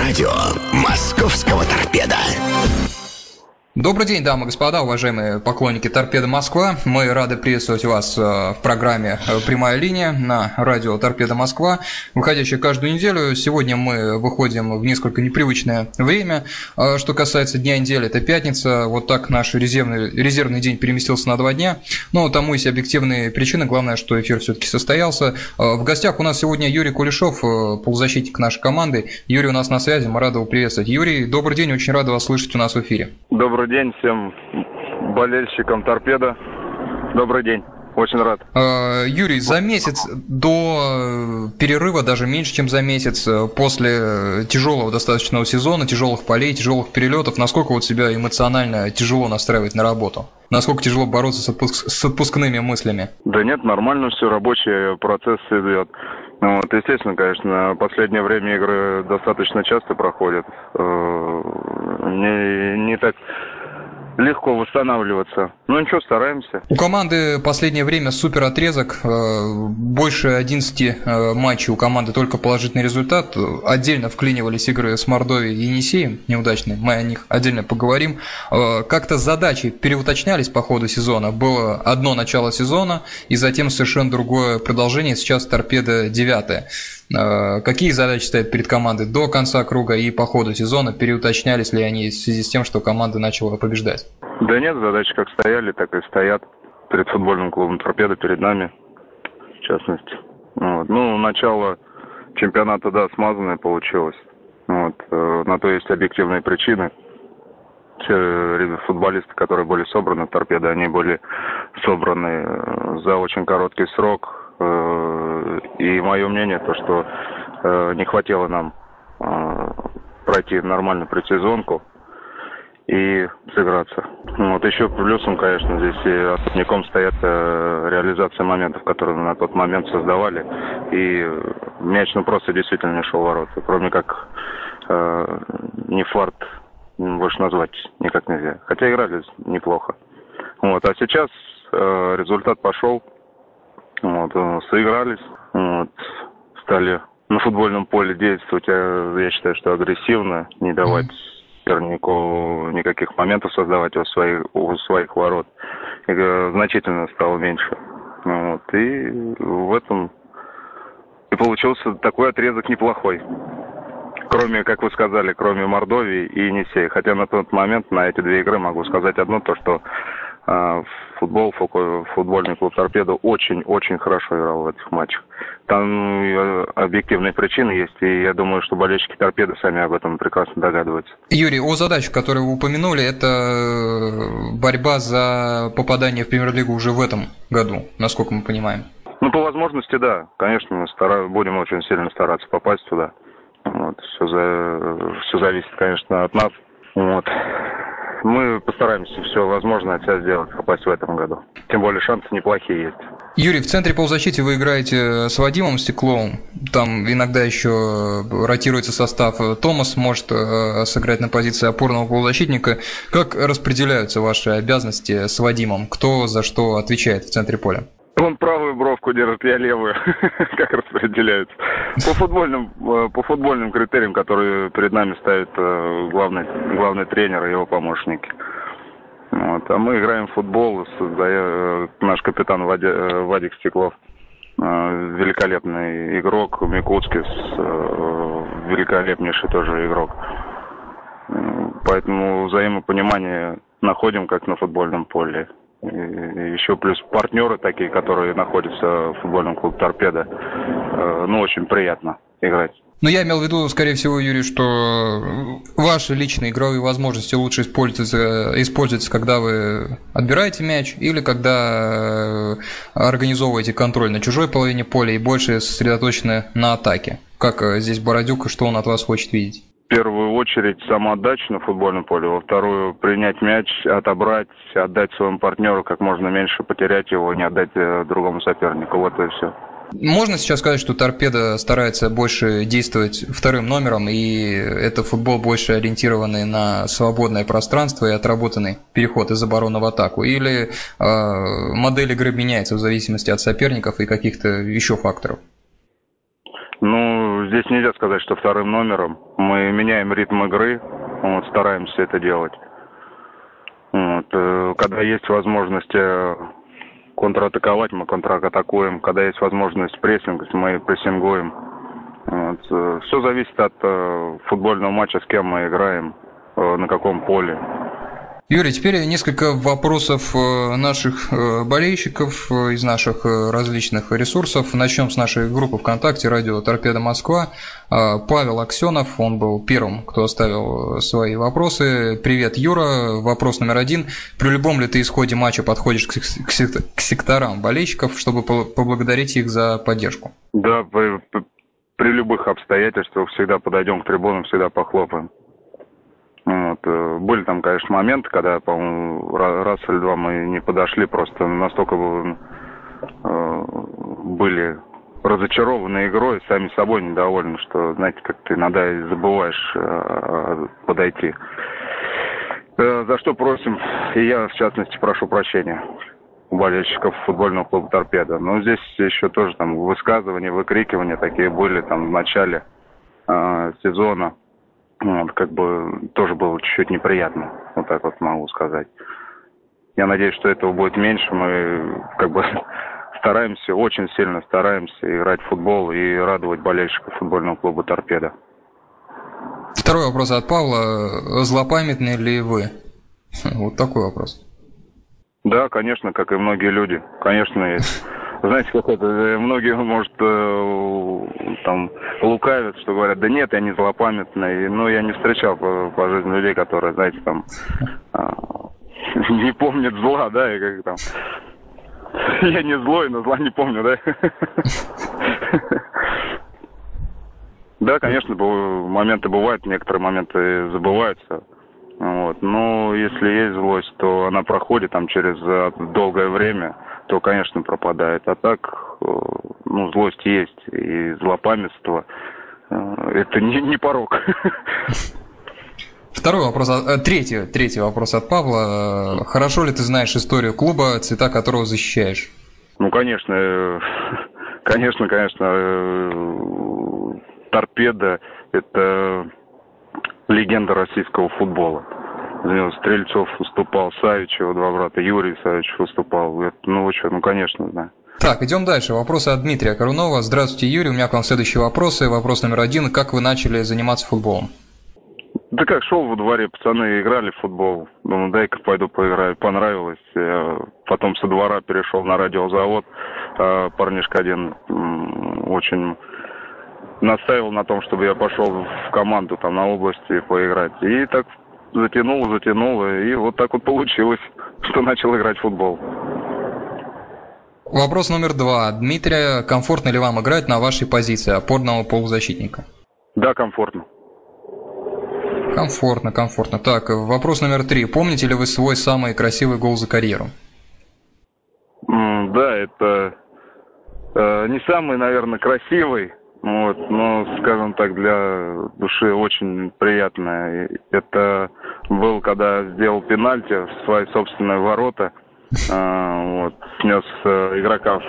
радио «Московского торпеда». Добрый день, дамы и господа, уважаемые поклонники Торпеда Москва. Мы рады приветствовать вас э, в программе э, «Прямая линия» на радио Торпеда Москва, выходящая каждую неделю. Сегодня мы выходим в несколько непривычное время. Э, что касается дня недели, это пятница. Вот так наш резервный, резервный день переместился на два дня. Но тому есть объективные причины. Главное, что эфир все-таки состоялся. В гостях у нас сегодня Юрий Кулешов, полузащитник нашей команды. Юрий у нас на связи, мы рады его приветствовать. Юрий, добрый день, очень рады вас слышать у нас в эфире. Добрый день всем болельщикам торпеда. Добрый день. Очень рад. А, Юрий, за месяц до э, перерыва, даже меньше, чем за месяц, э, после тяжелого достаточного сезона, тяжелых полей, тяжелых перелетов, насколько вот себя эмоционально тяжело настраивать на работу? Насколько тяжело бороться с, отпуск... с отпускными мыслями? Да нет, нормально все, рабочий процесс идет. Вот, естественно, конечно, в последнее время игры достаточно часто проходят. Э, не, не так легко восстанавливаться. Ну ничего, стараемся. У команды последнее время супер отрезок. Э, больше 11 э, матчей у команды только положительный результат. Отдельно вклинивались игры с Мордовией и Енисеем неудачные. Мы о них отдельно поговорим. Э, как-то задачи переуточнялись по ходу сезона. Было одно начало сезона и затем совершенно другое продолжение. Сейчас торпеда девятая. Какие задачи стоят перед командой до конца круга и по ходу сезона? Переуточнялись ли они в связи с тем, что команда начала побеждать? Да нет, задачи как стояли, так и стоят перед футбольным клубом «Торпеда», перед нами, в частности. Вот. Ну, начало чемпионата, да, смазанное получилось. Вот. Э, на то есть объективные причины. Все футболисты, которые были собраны в «Торпедо», они были собраны э, за очень короткий срок. Э, и мое мнение, то, что не хватило нам пройти нормально предсезонку, и сыграться. Вот еще плюсом, конечно, здесь и особняком стоят э, реализация моментов, которые мы на тот момент создавали. И мяч ну просто действительно не шел в ворота. Кроме как э, не фарт больше назвать никак нельзя. Хотя играли неплохо. Вот. А сейчас э, результат пошел. Вот, э, сыгрались. Вот, стали на футбольном поле действовать, я, я считаю, что агрессивно, не давать mm-hmm сопернику никаких моментов создавать у своих, у своих ворот. И, э, значительно стало меньше. Вот. И в этом и получился такой отрезок неплохой. Кроме, как вы сказали, кроме Мордовии и Енисея. Хотя на тот момент на эти две игры могу сказать одно, то что футбол, футбольный клуб «Торпедо» очень-очень хорошо играл в этих матчах. Там э, объективные причины есть, и я думаю, что болельщики «Торпедо» сами об этом прекрасно догадываются. Юрий, о задаче, которую вы упомянули, это э, борьба за попадание в премьер-лигу уже в этом году, насколько мы понимаем. Ну, по возможности, да. Конечно, мы стара... будем очень сильно стараться попасть туда. Вот. Все, за... все зависит, конечно, от нас. Вот мы постараемся все возможное от себя сделать, попасть в этом году. Тем более шансы неплохие есть. Юрий, в центре полузащиты вы играете с Вадимом Стекловым. Там иногда еще ротируется состав. Томас может э, сыграть на позиции опорного полузащитника. Как распределяются ваши обязанности с Вадимом? Кто за что отвечает в центре поля? Он правую бровку держит, я левую. как распределяются. По футбольным, э, по футбольным критериям, которые перед нами ставит э, главный, главный тренер и его помощники. Вот. А мы играем в футбол. Э, наш капитан Вадик Стеклов великолепный игрок. Микутский великолепнейший тоже игрок. Поэтому взаимопонимание находим как на футбольном поле еще плюс партнеры такие, которые находятся в футбольном клубе «Торпедо». Э, ну, очень приятно играть. Но я имел в виду, скорее всего, Юрий, что ваши личные игровые возможности лучше используются, используются, когда вы отбираете мяч или когда э, организовываете контроль на чужой половине поля и больше сосредоточены на атаке. Как э, здесь Бородюк и что он от вас хочет видеть? Первую очередь самоотдача на футбольном поле, во вторую принять мяч, отобрать, отдать своему партнеру как можно меньше, потерять его, не отдать э, другому сопернику. Вот и все. Можно сейчас сказать, что торпеда старается больше действовать вторым номером, и это футбол больше ориентированный на свободное пространство и отработанный переход из обороны в атаку? Или э, модель игры меняется в зависимости от соперников и каких-то еще факторов? Ну, здесь нельзя сказать, что вторым номером. Мы меняем ритм игры, вот, стараемся это делать. Вот, э, когда есть возможность э, контратаковать, мы контратакуем. Когда есть возможность прессинг, мы прессингуем. Вот. Э, Все зависит от футбольного матча, с кем мы играем, на каком поле. Юрий, теперь несколько вопросов э, наших э, болельщиков э, из наших различных ресурсов. Начнем с нашей группы ВКонтакте «Радио Торпеда Москва». Павел Аксенов, он был первым, кто оставил свои вопросы. Привет, Юра. Вопрос номер один. При любом ли ты исходе матча подходишь к секторам болельщиков, чтобы поблагодарить их за поддержку? Да, при, при любых обстоятельствах всегда подойдем к трибунам, всегда похлопаем. Вот. Э, были там, конечно, моменты, когда, по-моему, раз или два мы не подошли, просто настолько э, были разочарованы игрой, сами собой недовольны, что, знаете, как ты иногда и забываешь э, подойти. За что просим, и я, в частности, прошу прощения у болельщиков футбольного клуба «Торпеда». Но здесь еще тоже там высказывания, выкрикивания такие были там в начале э, сезона. Вот, как бы тоже было чуть-чуть неприятно, вот так вот могу сказать. Я надеюсь, что этого будет меньше. Мы как бы стараемся, очень сильно стараемся играть в футбол и радовать болельщиков футбольного клуба «Торпеда». Второй вопрос от Павла. Злопамятны ли вы? Вот такой вопрос. Да, конечно, как и многие люди. Конечно, есть. знаете, как это, э, многие, может, э, там лукавят, что говорят, да нет, я не злопамятный. Ну, я не встречал по, по жизни людей, которые, знаете, там а, не помнят зла, да, и как там... Я не злой, но зла не помню, да? Да, конечно, моменты бывают, некоторые моменты забываются. Вот. Но если есть злость, то она проходит там через э, долгое время то, конечно, пропадает. А так, э, ну, злость есть, и злопамятство э, – это не, не порог. Второй вопрос, э, третий, третий вопрос от Павла. Хорошо ли ты знаешь историю клуба, цвета которого защищаешь? Ну, конечно, конечно, конечно. Торпеда – это легенда российского футбола. Стрельцов выступал, Савичева, два брата, Юрий Савичев выступал. Ну, что, ну, конечно, да. Так, идем дальше. Вопросы от Дмитрия Корунова. Здравствуйте, Юрий. У меня к вам следующие вопросы. Вопрос номер один. Как вы начали заниматься футболом? Да как, шел во дворе, пацаны играли в футбол. Думаю, дай-ка пойду поиграю. Понравилось. Потом со двора перешел на радиозавод. А, парнишка один очень настаивал на том, чтобы я пошел в команду там на области поиграть. И так затянуло, затянуло, и вот так вот получилось, что начал играть в футбол. Вопрос номер два. Дмитрия, комфортно ли вам играть на вашей позиции опорного полузащитника? Да, комфортно. Комфортно, комфортно. Так, вопрос номер три. Помните ли вы свой самый красивый гол за карьеру? Да, это э, не самый, наверное, красивый, вот, но, скажем так, для души очень приятно. Это был, когда сделал пенальти в свои собственные ворота. Э, вот, снес э, игрока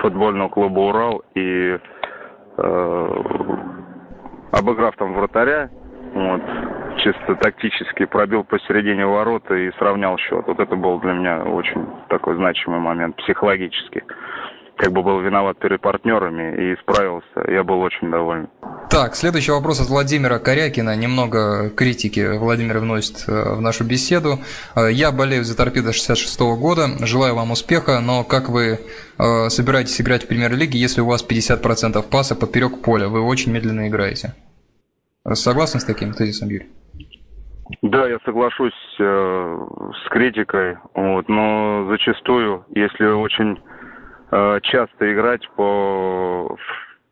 футбольного клуба «Урал» и э, обыграв там вратаря, вот, чисто тактически пробил посередине ворота и сравнял счет. Вот это был для меня очень такой значимый момент психологически как бы был виноват перед партнерами и справился. Я был очень доволен. Так, следующий вопрос от Владимира Корякина. Немного критики Владимир вносит э, в нашу беседу. Э, я болею за торпедо 66 -го года. Желаю вам успеха, но как вы э, собираетесь играть в премьер-лиге, если у вас 50% паса поперек поля? Вы очень медленно играете. Согласны с таким тезисом, Юрий? Да, я соглашусь э, с критикой, вот, но зачастую, если очень Э, часто играть по,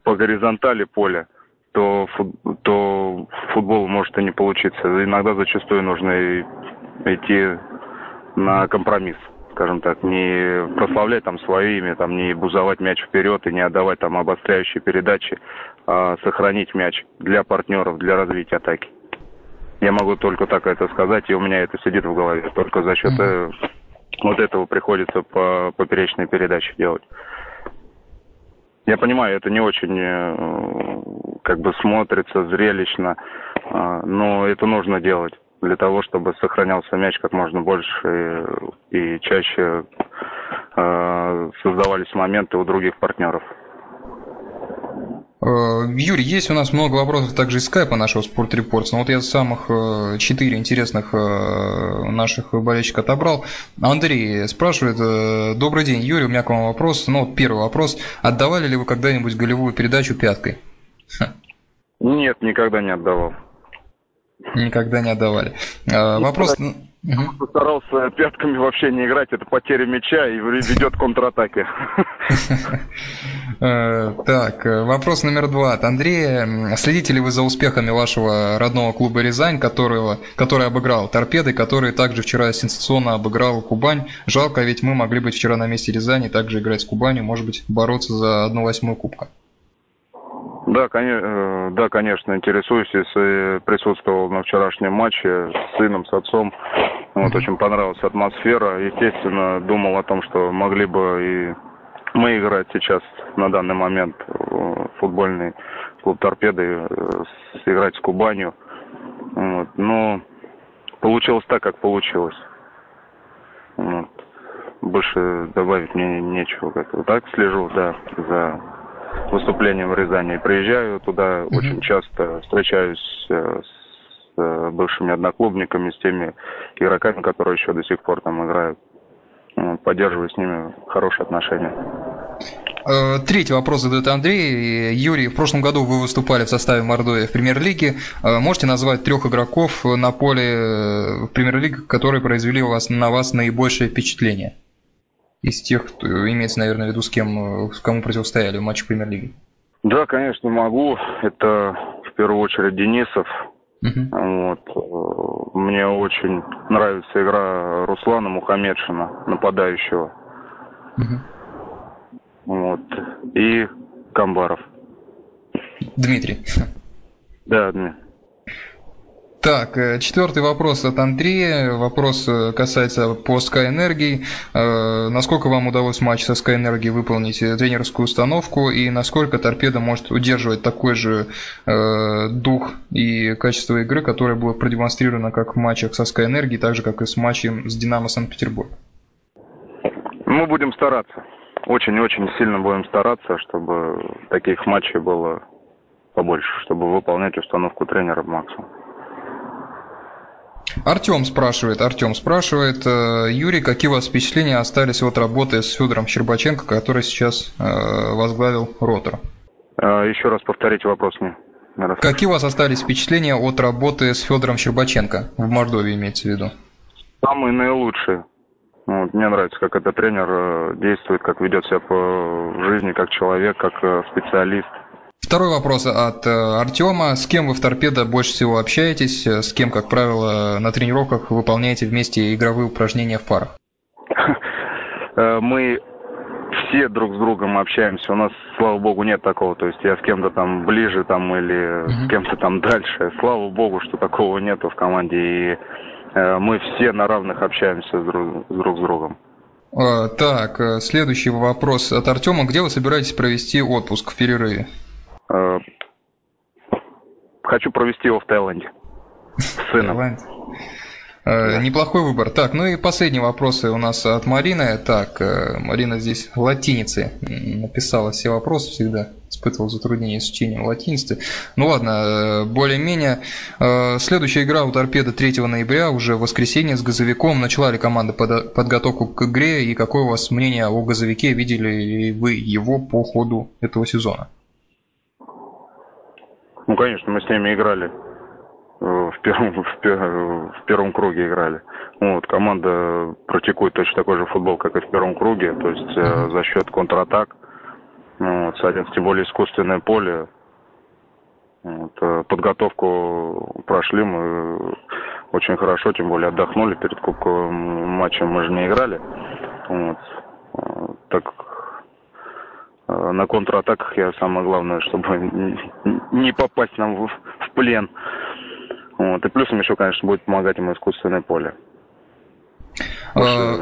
по горизонтали поля, то, то футбол может и не получиться. Иногда зачастую нужно идти на компромисс, скажем так, не прославлять там свое имя, там не бузовать мяч вперед и не отдавать там обостряющие передачи, а сохранить мяч для партнеров, для развития атаки. Я могу только так это сказать, и у меня это сидит в голове. Только за счет вот этого приходится по поперечной передаче делать. Я понимаю, это не очень э, как бы смотрится зрелищно, э, но это нужно делать для того, чтобы сохранялся мяч как можно больше и, и чаще э, создавались моменты у других партнеров. Э, Юрий, есть у нас много вопросов также из скайпа нашего Sport Reports, но вот я самых э, четыре интересных э, наших болельщиков отобрал. Андрей спрашивает, добрый день, Юрий, у меня к вам вопрос. Ну, первый вопрос, отдавали ли вы когда-нибудь голевую передачу пяткой? Нет, никогда не отдавал. Никогда не отдавали. Вопрос... Угу. Старался пятками вообще не играть, это потеря мяча и ведет к контратаке. Э, так, э, вопрос номер два от Андрея. Следите ли вы за успехами вашего родного клуба «Рязань», которого, который обыграл «Торпеды», который также вчера сенсационно обыграл «Кубань»? Жалко, ведь мы могли быть вчера на месте Рязани, также играть с «Кубанью», может быть, бороться за одну восьмую кубка. Да, конечно, э, да, конечно, интересуюсь, если присутствовал на вчерашнем матче с сыном, с отцом. Вот, очень понравилась атмосфера. Естественно, думал о том, что могли бы и мы играть сейчас на данный момент футбольный клуб «Торпеды», э, сыграть с Кубанью. Вот, но получилось так, как получилось. Вот. Больше добавить мне нечего. Как-то. Так слежу, да, за выступлением в Рязани. Приезжаю туда mm-hmm. очень часто, встречаюсь э, с э, бывшими одноклубниками, с теми игроками, которые еще до сих пор там играют. Поддерживаю с ними хорошие отношения. Э, третий вопрос задает Андрей. Юрий, в прошлом году вы выступали в составе Мордовии в премьер-лиге. Можете назвать трех игроков на поле в премьер-лиге, которые произвели у вас, на вас наибольшее впечатление? из тех, кто имеется, наверное, в виду, с кем, с кому противостояли в матче премьер-лиги? Да, конечно, могу. Это в первую очередь Денисов. Uh-huh. Вот. Мне очень нравится игра Руслана Мухамедшина, нападающего. Uh-huh. Вот. И Камбаров. Дмитрий. Да, Дмитрий. Так, э, четвертый вопрос от Андрея. Вопрос э, касается по Sky. Э, насколько вам удалось в матче со Sky Energy выполнить тренерскую установку и насколько торпеда может удерживать такой же дух и качество игры, которое было продемонстрировано как в матчах со Sky так же как и с матчем с Динамо Санкт-Петербург? Мы будем стараться. Очень-очень сильно будем стараться, чтобы таких матчей было побольше, чтобы выполнять установку тренера в максимум. Артем спрашивает, Артем спрашивает, э, Юрий, какие у вас впечатления остались от работы с Федором Щербаченко, который сейчас э, возглавил Ротор? А, еще раз повторите вопрос мне. Какие у вас остались впечатления от работы с Федором Щербаченко в Мордовии, имеется в виду? Самые наилучшие. Вот, мне нравится, как этот тренер э, действует, как ведет себя по жизни, как человек, как специалист. Второй вопрос от э, Артема. С кем вы в торпедо больше всего общаетесь? С кем, как правило, на тренировках выполняете вместе игровые упражнения в парах? Э, мы все друг с другом общаемся. У нас, слава богу, нет такого. То есть я с кем-то там ближе там или с кем-то там дальше. Слава богу, что такого нету в команде. И э, мы все на равных общаемся друг, друг с другом. Так, следующий вопрос от Артема. Где вы собираетесь провести отпуск в перерыве? Э, хочу провести его в Таиланде. С сыном. Э, неплохой выбор. Так, ну и последние вопросы у нас от Марины. Так, э, Марина здесь латиницей написала все вопросы всегда. Испытывал затруднения с изучением латиницы. Ну ладно, более-менее. Следующая игра у торпеда 3 ноября, уже в воскресенье с газовиком. Начала ли команда подготовку к игре? И какое у вас мнение о газовике? Видели ли вы его по ходу этого сезона? Ну, конечно, мы с ними играли. Э, в первом, в, в первом круге играли. Вот, команда практикует точно такой же футбол, как и в первом круге, то есть э, за счет контратак. Ну, вот, садим, тем более искусственное поле. Вот, э, подготовку прошли мы очень хорошо, тем более отдохнули перед кубковым матчем, мы же не играли. Вот. Э, так на контратаках я самое главное, чтобы не попасть нам в, в плен. Вот. И плюсом еще, конечно, будет помогать ему искусственное поле. А,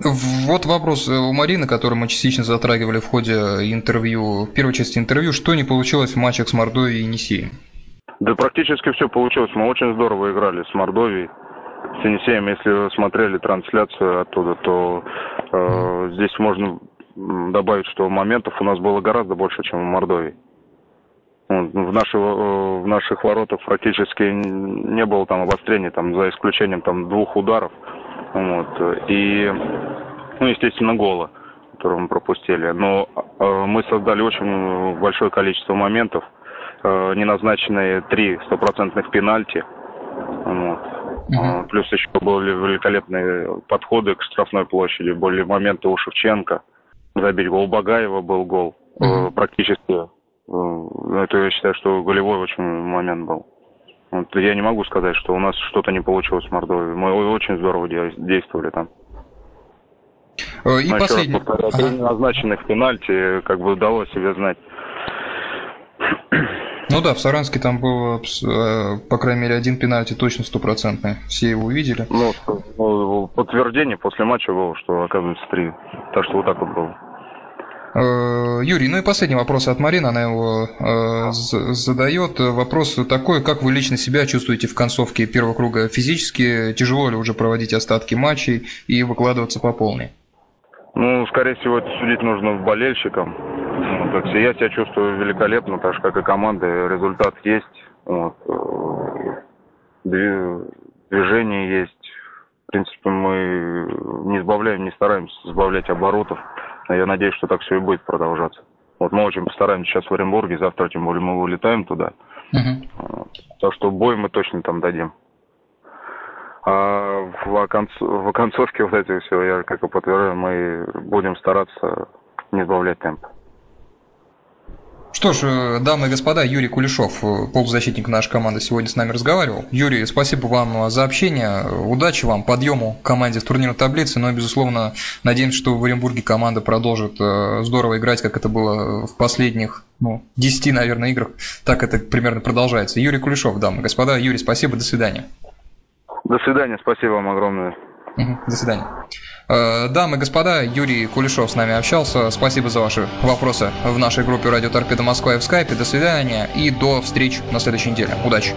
Вот вопрос у Марины, который мы частично затрагивали в ходе интервью, в первой части интервью. Что не получилось в матчах с Мордовией и Енисеем? Да практически все получилось. Мы очень здорово играли с Мордовией, с Енисеем. Если вы смотрели трансляцию оттуда, то э, здесь можно добавить, что моментов у нас было гораздо больше, чем в Мордовии. В, наши, э, в наших воротах практически не было там обострений, там, за исключением там, двух ударов. Вот, и, ну, естественно, гола, который мы пропустили. Но э, мы создали очень большое количество моментов, э, неназначенные три стопроцентных пенальти. Вот. Uh-huh. Плюс еще были великолепные подходы к штрафной площади, были моменты у Шевченко. Забить гол Багаева был гол. Uh-huh. Практически Э, это я считаю, что голевой очень момент был. Вот я не могу сказать, что у нас что-то не получилось в Мордовии. Мы очень здорово действовали там. Э, и Но последний. Раз повторяю, ага. назначенных пенальти как бы удалось себе знать. Ну да, в Саранске там было, э, по крайней мере, один пенальти точно стопроцентный. Все его увидели. Ну, ну, подтверждение после матча было, что оказывается три. Так что вот так вот было. Э, Юрий, ну и последний вопрос от Марины, она его э, задает. Вопрос такой, как вы лично себя чувствуете в концовке первого круга физически? Тяжело ли уже проводить остатки матчей и выкладываться по полной? Ну, скорее всего, это судить нужно болельщикам. Вот, я себя чувствую великолепно, так же, как и команда. Результат есть. Вот. Э, движение есть. В принципе, мы не избавляем, не стараемся сбавлять оборотов. Я надеюсь, что так все и будет продолжаться. Вот мы очень постараемся сейчас в Оренбурге, завтра тем более мы улетаем туда. Uh-huh. Так что бой мы точно там дадим. А в, оконц... в оконцовке вот это все, я как и подтверждаю, мы будем стараться не сбавлять темп. Что ж, э, дамы и господа, Юрий Кулешов, э, полузащитник нашей команды, сегодня с нами разговаривал. Юрий, спасибо вам за общение, удачи вам, подъему команде в турнирной таблице, но, безусловно, надеемся, что в Оренбурге команда продолжит э, здорово играть, как это было в последних, ну, 10, наверное, играх. Так это примерно продолжается. Юрий Кулешов, дамы и господа. Юрий, спасибо, до свидания. До свидания, спасибо вам огромное. До свидания. Э, дамы и господа, Юрий Кулешов с нами общался. Спасибо за ваши вопросы в нашей группе Радио Торпеда Москва и в скайпе. До свидания и до встреч на следующей неделе. Удачи!